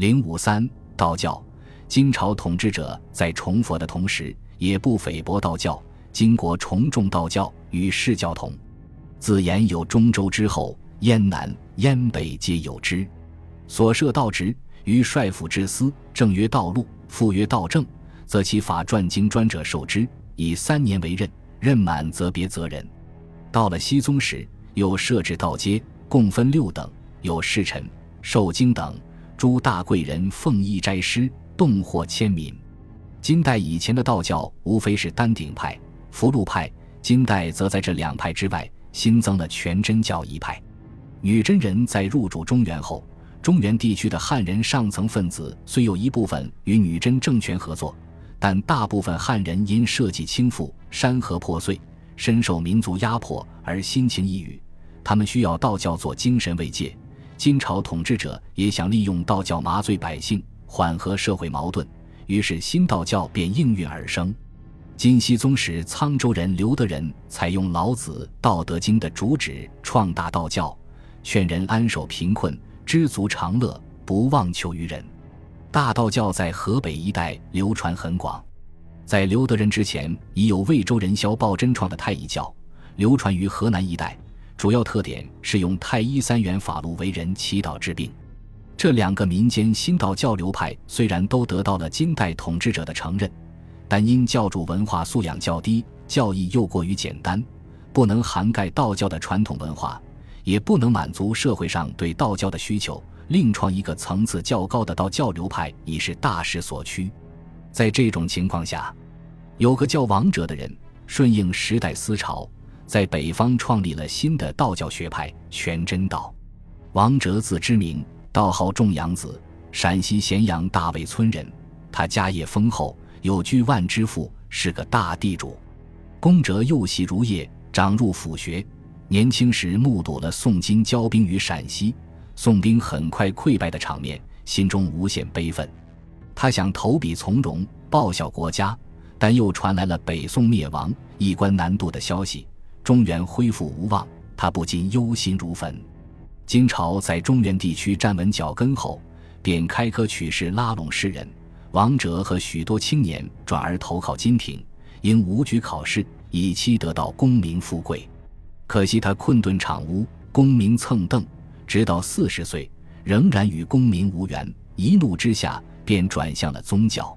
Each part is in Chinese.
零五三道教，金朝统治者在崇佛的同时，也不菲薄道教。金国崇重道教，与释教同。自言有中州之后，燕南、燕北皆有之。所设道职，于帅府之司，正曰道路，副曰道正，则其法传经专者受之，以三年为任，任满则别责人。到了熙宗时，又设置道阶，共分六等，有侍臣、受经等。诸大贵人奉义斋师，动获千民。金代以前的道教无非是丹鼎派、福禄派，金代则在这两派之外新增了全真教一派。女真人在入主中原后，中原地区的汉人上层分子虽有一部分与女真政权合作，但大部分汉人因社稷倾覆、山河破碎，深受民族压迫而心情抑郁。他们需要道教做精神慰藉。金朝统治者也想利用道教麻醉百姓，缓和社会矛盾，于是新道教便应运而生。金熙宗时，沧州人刘德仁采用老子《道德经》的主旨，创大道教，劝人安守贫困，知足常乐，不妄求于人。大道教在河北一带流传很广，在刘德仁之前，已有魏州人萧抱真创的太乙教，流传于河南一带。主要特点是用太医三元法路为人祈祷治病。这两个民间新道教流派虽然都得到了金代统治者的承认，但因教主文化素养较低，教义又过于简单，不能涵盖道教的传统文化，也不能满足社会上对道教的需求。另创一个层次较高的道教流派已是大势所趋。在这种情况下，有个叫王哲的人顺应时代思潮。在北方创立了新的道教学派全真道。王哲字之名，道号重阳子，陕西咸阳大魏村人。他家业丰厚，有居万之富，是个大地主。公哲幼习儒业，长入府学。年轻时目睹了宋金交兵于陕西，宋兵很快溃败的场面，心中无限悲愤。他想投笔从戎，报效国家，但又传来了北宋灭亡、一关难渡的消息。中原恢复无望，他不禁忧心如焚。金朝在中原地区站稳脚跟后，便开科取士，拉拢士人。王哲和许多青年转而投靠金廷，因武举考试，以期得到功名富贵。可惜他困顿场屋，功名蹭蹬，直到四十岁，仍然与功名无缘。一怒之下，便转向了宗教。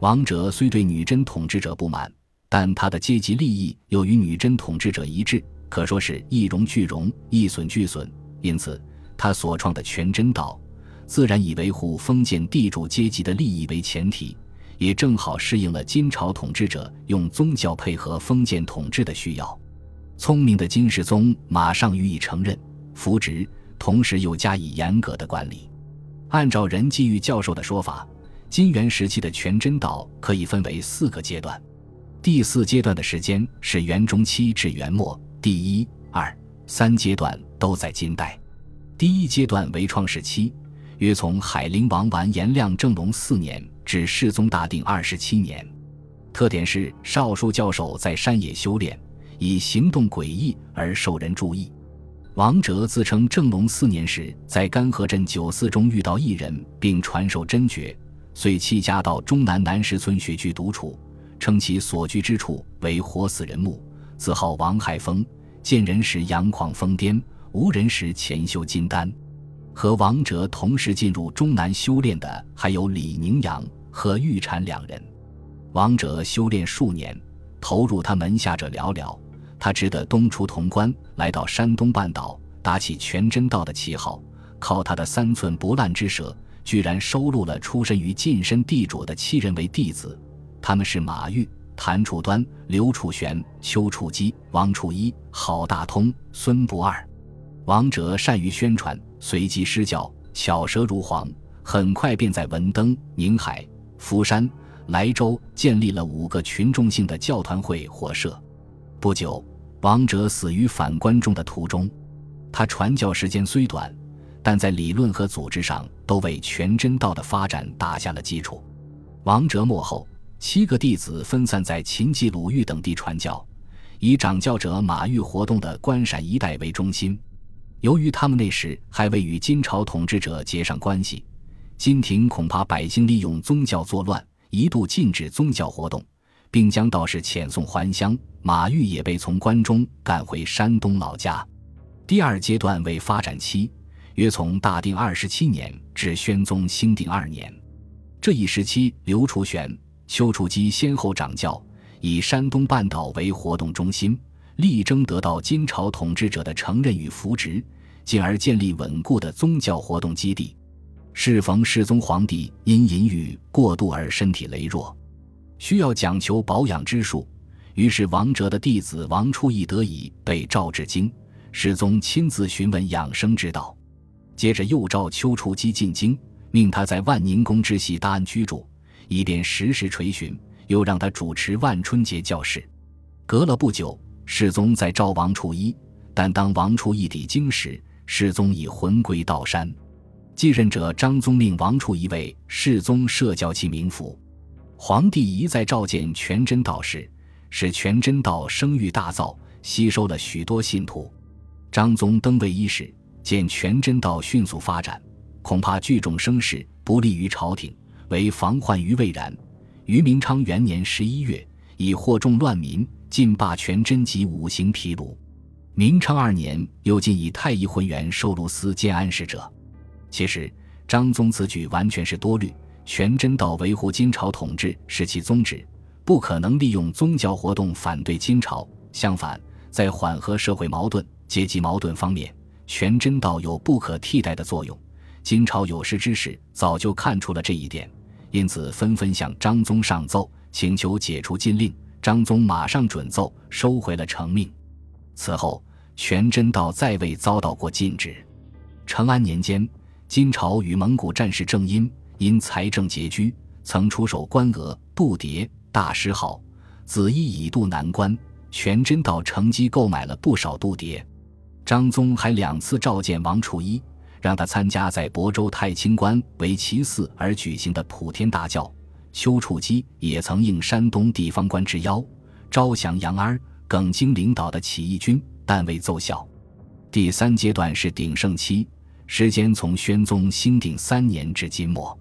王哲虽对女真统治者不满。但他的阶级利益又与女真统治者一致，可说是一荣俱荣，一损俱损。因此，他所创的全真道，自然以维护封建地主阶级的利益为前提，也正好适应了金朝统治者用宗教配合封建统治的需要。聪明的金世宗马上予以承认、扶植，同时又加以严格的管理。按照任继玉教授的说法，金元时期的全真道可以分为四个阶段。第四阶段的时间是元中期至元末，第一、二、三阶段都在金代。第一阶段为创世期，约从海陵王完颜亮正隆四年至世宗大定二十七年。特点是少数教授在山野修炼，以行动诡异而受人注意。王哲自称正隆四年时在干河镇九寺中遇到一人，并传授真诀，遂弃家到中南南石村学居独处。称其所居之处为活死人墓，自号王海峰。见人时阳狂疯癫，无人时潜修金丹。和王哲同时进入中南修炼的还有李宁阳和玉禅两人。王哲修炼数年，投入他门下者寥寥。他只得东出潼关，来到山东半岛，打起全真道的旗号。靠他的三寸不烂之舌，居然收录了出身于近身地主的七人为弟子。他们是马玉、谭处端、刘处玄、邱处基、王处一、郝大通、孙不二。王哲善于宣传，随机施教，巧舌如簧，很快便在文登、宁海、福山、莱州建立了五个群众性的教团会或社。不久，王哲死于反关中的途中。他传教时间虽短，但在理论和组织上都为全真道的发展打下了基础。王哲末后。七个弟子分散在秦冀鲁豫等地传教，以掌教者马玉活动的关陕一带为中心。由于他们那时还未与金朝统治者结上关系，金廷恐怕百姓利用宗教作乱，一度禁止宗教活动，并将道士遣送还乡。马玉也被从关中赶回山东老家。第二阶段为发展期，约从大定二十七年至宣宗兴定二年。这一时期，刘楚玄、丘处机先后掌教，以山东半岛为活动中心，力争得到金朝统治者的承认与扶植，进而建立稳固的宗教活动基地。适逢世宗皇帝因淫欲过度而身体羸弱，需要讲求保养之术。于是，王哲的弟子王初义得以被召至京，世宗亲自询问养生之道。接着又召丘处机进京，命他在万宁宫之西搭安居住，以便时时垂询。又让他主持万春节教事。隔了不久，世宗再召王处一，但当王处一抵京时，世宗已魂归道山。继任者张宗令王处一为世宗设教其名府。皇帝一再召见全真道士。使全真道声誉大噪，吸收了许多信徒。张宗登位伊始，见全真道迅速发展，恐怕聚众声势不利于朝廷，为防患于未然。于明昌元年十一月，以惑众乱民，尽罢全真及五行毗卢。明昌二年，又进以太乙浑元收卢司兼安使者。其实，张宗此举完全是多虑。全真道维护金朝统治是其宗旨。不可能利用宗教活动反对金朝。相反，在缓和社会矛盾、阶级矛盾方面，全真道有不可替代的作用。金朝有识之士早就看出了这一点，因此纷纷向张宗上奏，请求解除禁令。张宗马上准奏，收回了成命。此后，全真道再未遭到过禁止。成安年间，金朝与蒙古战事正阴，因财政拮据，曾出手官俄、度牒。大师号，子义已渡难关，全真道乘机购买了不少度牒。张宗还两次召见王处一，让他参加在亳州太清观为其寺而举行的普天大教。丘处机也曾应山东地方官之邀，招降杨安、耿京领导的起义军，但未奏效。第三阶段是鼎盛期，时间从宣宗兴定三年至今末。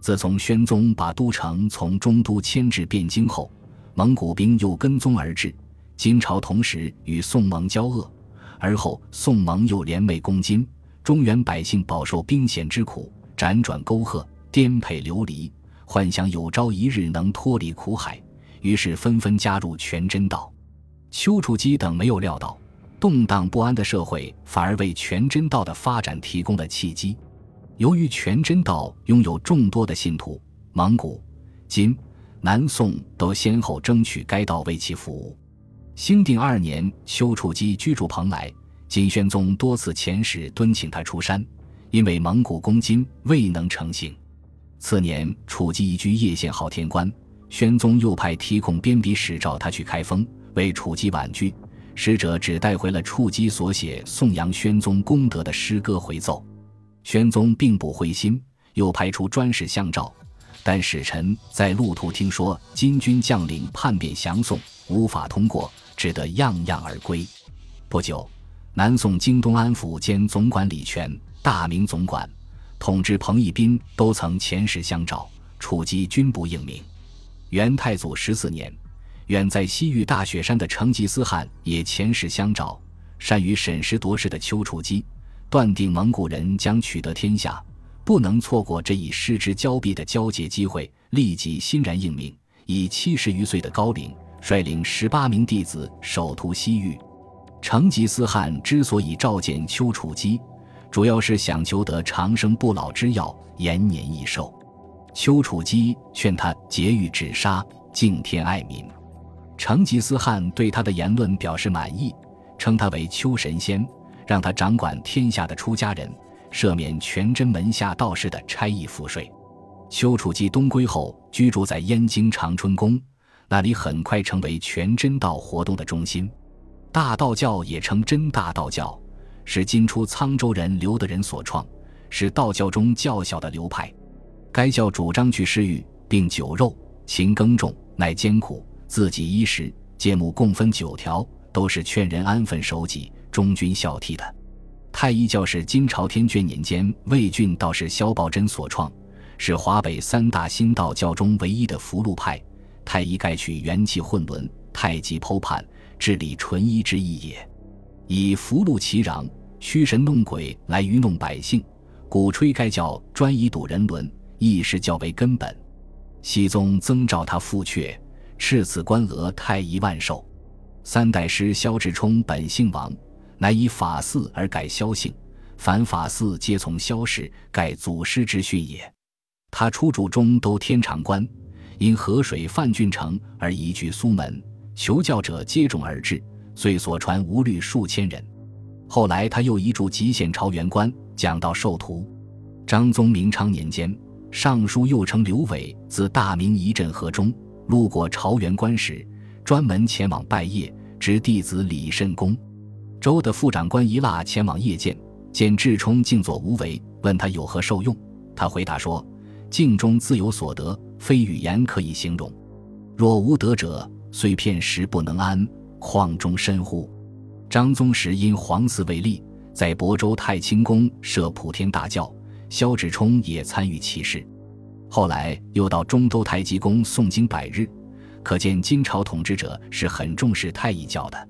自从宣宗把都城从中都迁至汴京后，蒙古兵又跟踪而至，金朝同时与宋蒙交恶，而后宋蒙又联袂攻金，中原百姓饱受兵险之苦，辗转沟壑，颠沛流离，幻想有朝一日能脱离苦海，于是纷纷加入全真道。丘处机等没有料到，动荡不安的社会反而为全真道的发展提供了契机。由于全真道拥有众多的信徒，蒙古、金、南宋都先后争取该道为其服务。兴定二年，丘处机居住蓬莱，金宣宗多次遣使敦请他出山，因为蒙古攻金未能成行。次年，处机移居叶县昊天关，宣宗又派提控编笔使召他去开封，为处机婉拒，使者只带回了处机所写颂扬宣宗功德的诗歌回奏。宣宗并不灰心，又派出专使相召，但使臣在路途听说金军将领叛变降宋，无法通过，只得样样而归。不久，南宋京东安抚兼总管李全、大明总管、统治彭义斌都曾遣使相召，处机均不应命。元太祖十四年，远在西域大雪山的成吉思汗也遣使相召，善于审时度势的丘处机。断定蒙古人将取得天下，不能错过这一失之交臂的交接机会，立即欣然应命，以七十余岁的高龄，率领十八名弟子首徒西域。成吉思汗之所以召见丘处机，主要是想求得长生不老之药，延年益寿。丘处机劝他节欲止杀，敬天爱民。成吉思汗对他的言论表示满意，称他为丘神仙。让他掌管天下的出家人，赦免全真门下道士的差役赋税。丘处机东归后，居住在燕京长春宫，那里很快成为全真道活动的中心。大道教也称真大道教，是今出沧州人刘德仁所创，是道教中较小的流派。该教主张去施欲，并酒肉，勤耕种，乃艰苦，自己衣食，节目共分九条，都是劝人安分守己。忠君孝悌的太一教是金朝天眷年间魏郡道士萧抱真所创，是华北三大新道教中唯一的福禄派。太一盖取元气混沦，太极剖判，治理纯一之意也。以福禄其壤、驱神弄鬼来愚弄百姓，鼓吹该教专以堵人伦，亦是较为根本。熹宗曾召他复阙，敕赐官额太医万寿。三代师萧志冲本姓王，乃以法嗣而改萧姓，凡法嗣皆从萧氏，盖祖师之训也。他出主中都天长关。因河水泛郡城而移居苏门，求教者接踵而至，遂所传无虑数千人。后来他又移驻吉县朝元关，讲道授徒。张宗明昌年间，尚书右丞刘伟自大明一镇河中，路过朝元关时，专门前往拜谒，执弟子李慎公。州的副长官一腊前往谒见，见智冲静坐无为，问他有何受用，他回答说：“静中自有所得。”非语言可以形容。若无德者，虽片时不能安，况终身乎？张宗时因皇嗣未立，在亳州太清宫设普天大教，萧志冲也参与其事。后来又到中都太极宫诵经百日，可见金朝统治者是很重视太乙教的。